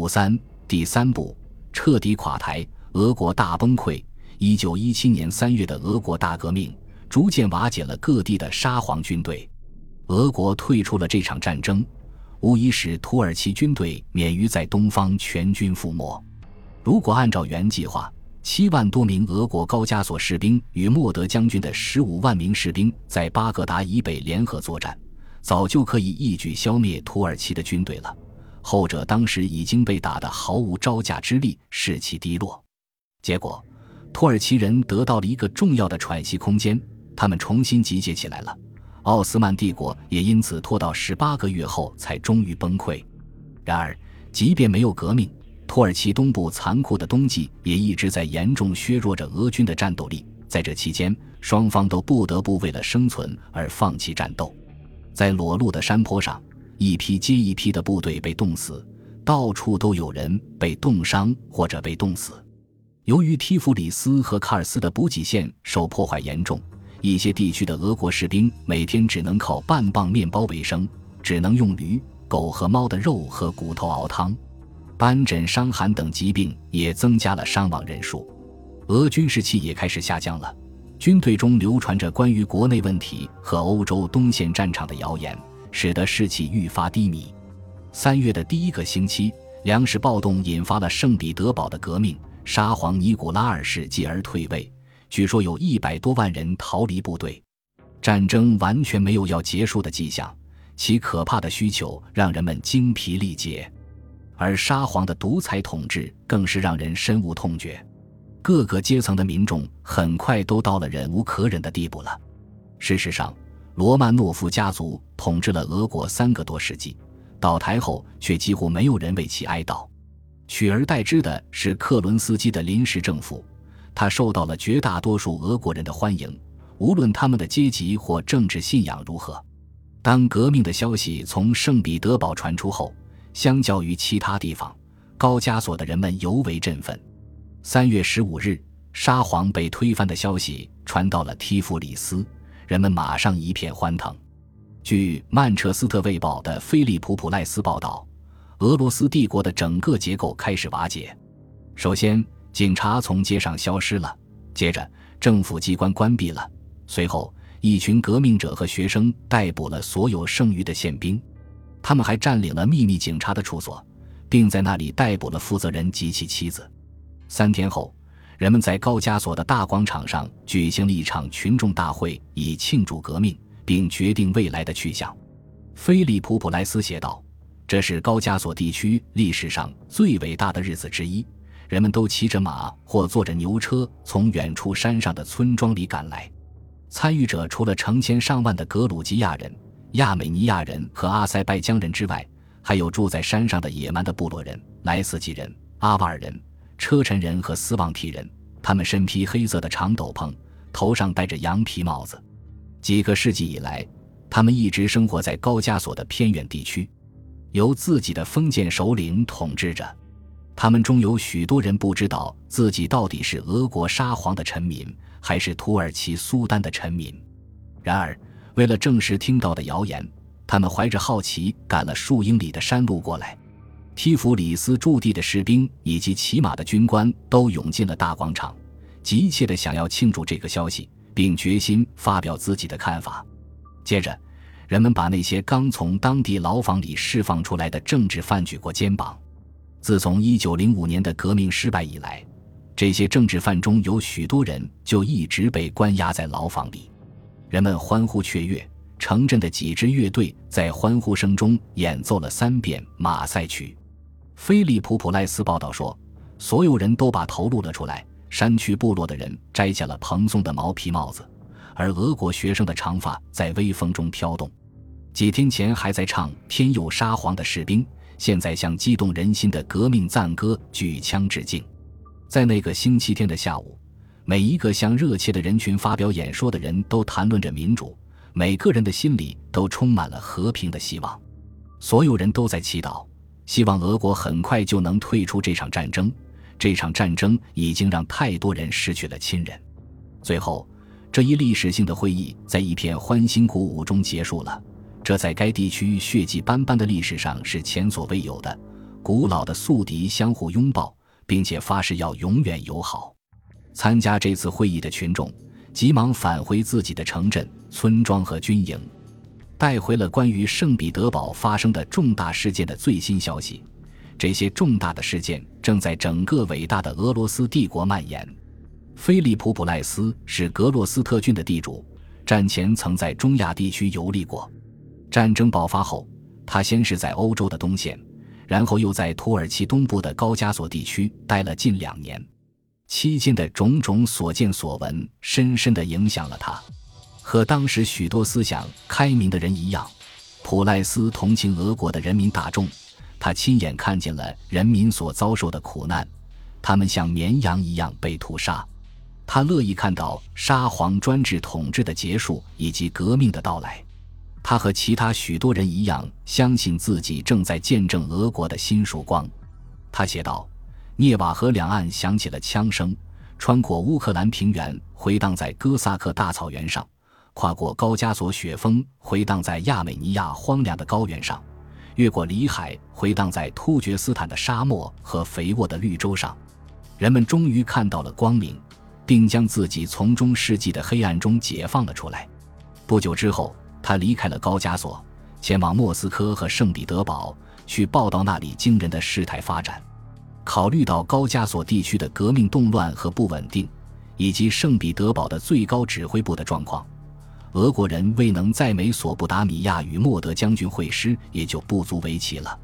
五三第三部彻底垮台，俄国大崩溃。一九一七年三月的俄国大革命逐渐瓦解了各地的沙皇军队，俄国退出了这场战争，无疑使土耳其军队免于在东方全军覆没。如果按照原计划，七万多名俄国高加索士兵与莫德将军的十五万名士兵在巴格达以北联合作战，早就可以一举消灭土耳其的军队了。后者当时已经被打得毫无招架之力，士气低落。结果，土耳其人得到了一个重要的喘息空间，他们重新集结起来了。奥斯曼帝国也因此拖到十八个月后才终于崩溃。然而，即便没有革命，土耳其东部残酷的冬季也一直在严重削弱着俄军的战斗力。在这期间，双方都不得不为了生存而放弃战斗。在裸露的山坡上。一批接一批的部队被冻死，到处都有人被冻伤或者被冻死。由于提夫里斯和卡尔斯的补给线受破坏严重，一些地区的俄国士兵每天只能靠半磅面包为生，只能用驴、狗和猫的肉和骨头熬汤。斑疹伤寒等疾病也增加了伤亡人数，俄军士气也开始下降了。军队中流传着关于国内问题和欧洲东线战场的谣言。使得士气愈发低迷。三月的第一个星期，粮食暴动引发了圣彼得堡的革命，沙皇尼古拉二世继而退位。据说有一百多万人逃离部队。战争完全没有要结束的迹象，其可怕的需求让人们精疲力竭，而沙皇的独裁统治更是让人深恶痛绝。各个阶层的民众很快都到了忍无可忍的地步了。事实上。罗曼诺夫家族统治了俄国三个多世纪，倒台后却几乎没有人为其哀悼，取而代之的是克伦斯基的临时政府。他受到了绝大多数俄国人的欢迎，无论他们的阶级或政治信仰如何。当革命的消息从圣彼得堡传出后，相较于其他地方，高加索的人们尤为振奋。三月十五日，沙皇被推翻的消息传到了提夫里斯。人们马上一片欢腾。据《曼彻斯特卫报》的菲利普·普赖斯报道，俄罗斯帝国的整个结构开始瓦解。首先，警察从街上消失了；接着，政府机关关闭了；随后，一群革命者和学生逮捕了所有剩余的宪兵。他们还占领了秘密警察的处所，并在那里逮捕了负责人及其妻子。三天后。人们在高加索的大广场上举行了一场群众大会，以庆祝革命，并决定未来的去向。菲利普·普莱斯写道：“这是高加索地区历史上最伟大的日子之一。人们都骑着马或坐着牛车从远处山上的村庄里赶来。参与者除了成千上万的格鲁吉亚人、亚美尼亚人和阿塞拜疆人之外，还有住在山上的野蛮的部落人、莱斯基人、阿瓦尔人。”车臣人和斯旺提人，他们身披黑色的长斗篷，头上戴着羊皮帽子。几个世纪以来，他们一直生活在高加索的偏远地区，由自己的封建首领统治着。他们中有许多人不知道自己到底是俄国沙皇的臣民，还是土耳其苏丹的臣民。然而，为了证实听到的谣言，他们怀着好奇赶了数英里的山路过来。提弗里斯驻地的士兵以及骑马的军官都涌进了大广场，急切地想要庆祝这个消息，并决心发表自己的看法。接着，人们把那些刚从当地牢房里释放出来的政治犯举过肩膀。自从1905年的革命失败以来，这些政治犯中有许多人就一直被关押在牢房里。人们欢呼雀跃，城镇的几支乐队在欢呼声中演奏了三遍马赛曲。菲利普·普赖斯报道说，所有人都把头露了出来。山区部落的人摘下了蓬松的毛皮帽子，而俄国学生的长发在微风中飘动。几天前还在唱“天佑沙皇”的士兵，现在向激动人心的革命赞歌举枪致敬。在那个星期天的下午，每一个向热切的人群发表演说的人都谈论着民主，每个人的心里都充满了和平的希望。所有人都在祈祷。希望俄国很快就能退出这场战争。这场战争已经让太多人失去了亲人。最后，这一历史性的会议在一片欢欣鼓舞中结束了。这在该地区血迹斑斑的历史上是前所未有的。古老的宿敌相互拥抱，并且发誓要永远友好。参加这次会议的群众急忙返回自己的城镇、村庄和军营，带回了关于圣彼得堡发生的重大事件的最新消息。这些重大的事件正在整个伟大的俄罗斯帝国蔓延。菲利普·普赖斯是格洛斯特郡的地主，战前曾在中亚地区游历过。战争爆发后，他先是在欧洲的东线，然后又在土耳其东部的高加索地区待了近两年。期间的种种所见所闻，深深地影响了他。和当时许多思想开明的人一样，普赖斯同情俄国的人民大众。他亲眼看见了人民所遭受的苦难，他们像绵羊一样被屠杀。他乐意看到沙皇专制统治的结束以及革命的到来。他和其他许多人一样，相信自己正在见证俄国的新曙光。他写道：“涅瓦河两岸响起了枪声，穿过乌克兰平原，回荡在哥萨克大草原上；跨过高加索雪峰，回荡在亚美尼亚荒凉的高原上。”越过里海，回荡在突厥斯坦的沙漠和肥沃的绿洲上，人们终于看到了光明，并将自己从中世纪的黑暗中解放了出来。不久之后，他离开了高加索，前往莫斯科和圣彼得堡，去报道那里惊人的事态发展。考虑到高加索地区的革命动乱和不稳定，以及圣彼得堡的最高指挥部的状况。俄国人未能在美索不达米亚与莫德将军会师，也就不足为奇了。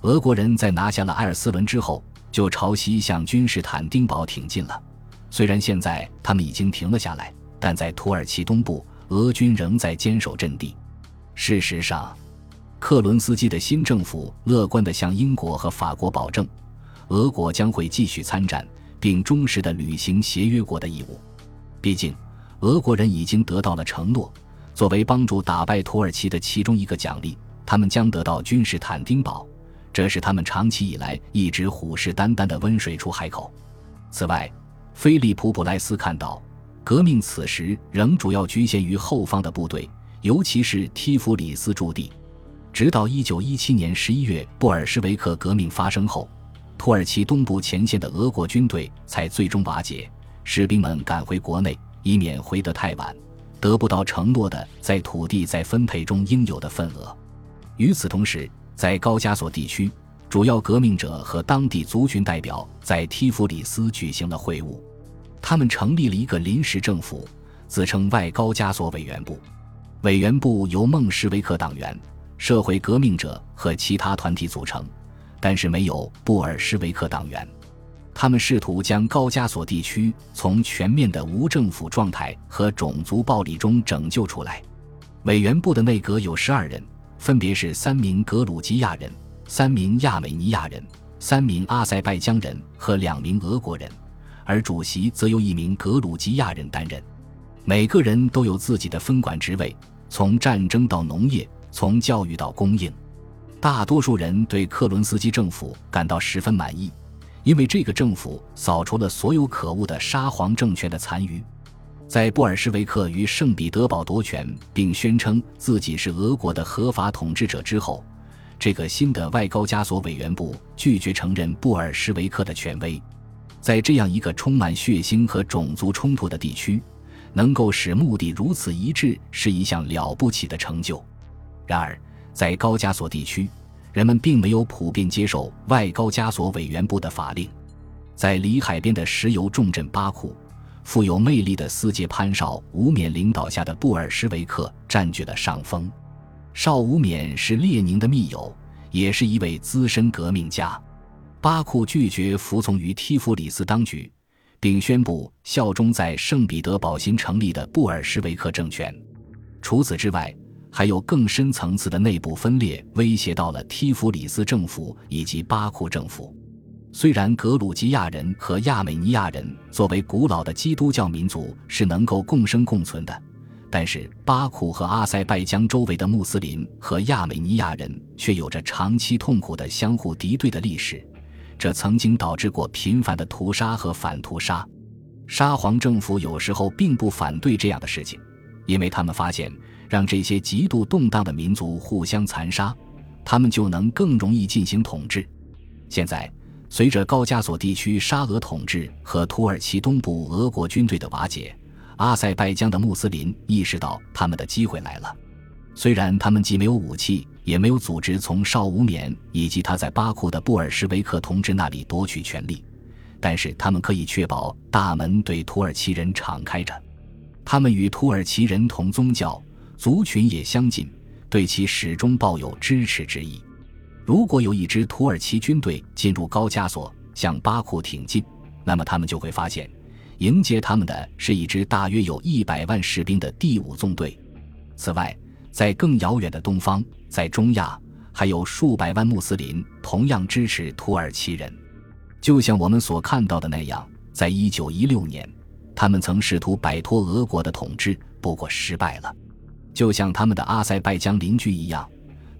俄国人在拿下了埃尔斯伦之后，就朝西向君士坦丁堡挺进了。虽然现在他们已经停了下来，但在土耳其东部，俄军仍在坚守阵地。事实上，克伦斯基的新政府乐观地向英国和法国保证，俄国将会继续参战，并忠实地履行协约国的义务。毕竟。俄国人已经得到了承诺，作为帮助打败土耳其的其中一个奖励，他们将得到君士坦丁堡，这是他们长期以来一直虎视眈眈的温水出海口。此外，菲利普·普莱斯看到，革命此时仍主要局限于后方的部队，尤其是提夫里斯驻地。直到1917年11月布尔什维克革命发生后，土耳其东部前线的俄国军队才最终瓦解，士兵们赶回国内。以免回得太晚，得不到承诺的在土地再分配中应有的份额。与此同时，在高加索地区，主要革命者和当地族群代表在提弗里斯举行了会晤。他们成立了一个临时政府，自称外高加索委员部。委员部由孟什维克党员、社会革命者和其他团体组成，但是没有布尔什维克党员。他们试图将高加索地区从全面的无政府状态和种族暴力中拯救出来。委员部的内阁有十二人，分别是三名格鲁吉亚人、三名亚美尼亚人、三名阿塞拜疆人和两名俄国人，而主席则由一名格鲁吉亚人担任。每个人都有自己的分管职位，从战争到农业，从教育到供应。大多数人对克伦斯基政府感到十分满意。因为这个政府扫除了所有可恶的沙皇政权的残余，在布尔什维克与圣彼得堡夺权，并宣称自己是俄国的合法统治者之后，这个新的外高加索委员部拒绝承认布尔什维克的权威。在这样一个充满血腥和种族冲突的地区，能够使目的如此一致是一项了不起的成就。然而，在高加索地区，人们并没有普遍接受外高加索委员部的法令，在里海边的石油重镇巴库，富有魅力的斯捷潘绍吴冕领导下的布尔什维克占据了上风。绍无冕是列宁的密友，也是一位资深革命家。巴库拒绝服从于提夫里斯当局，并宣布效忠在圣彼得堡新成立的布尔什维克政权。除此之外，还有更深层次的内部分裂威胁到了提弗里斯政府以及巴库政府。虽然格鲁吉亚人和亚美尼亚人作为古老的基督教民族是能够共生共存的，但是巴库和阿塞拜疆周围的穆斯林和亚美尼亚人却有着长期痛苦的相互敌对的历史，这曾经导致过频繁的屠杀和反屠杀。沙皇政府有时候并不反对这样的事情，因为他们发现。让这些极度动荡的民族互相残杀，他们就能更容易进行统治。现在，随着高加索地区沙俄统治和土耳其东部俄国军队的瓦解，阿塞拜疆的穆斯林意识到他们的机会来了。虽然他们既没有武器，也没有组织从绍乌缅以及他在巴库的布尔什维克同志那里夺取权力，但是他们可以确保大门对土耳其人敞开着。他们与土耳其人同宗教，族群也相近，对其始终抱有支持之意。如果有一支土耳其军队进入高加索，向巴库挺进，那么他们就会发现，迎接他们的是一支大约有一百万士兵的第五纵队。此外，在更遥远的东方，在中亚，还有数百万穆斯林同样支持土耳其人，就像我们所看到的那样，在一九一六年，他们曾试图摆脱俄国的统治，不过失败了。就像他们的阿塞拜疆邻居一样，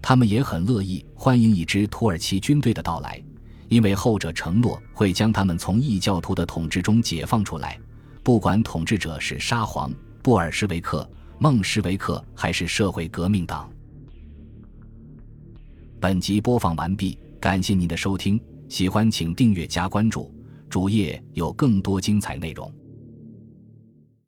他们也很乐意欢迎一支土耳其军队的到来，因为后者承诺会将他们从异教徒的统治中解放出来，不管统治者是沙皇、布尔什维克。孟什维克还是社会革命党？本集播放完毕，感谢您的收听，喜欢请订阅加关注，主页有更多精彩内容。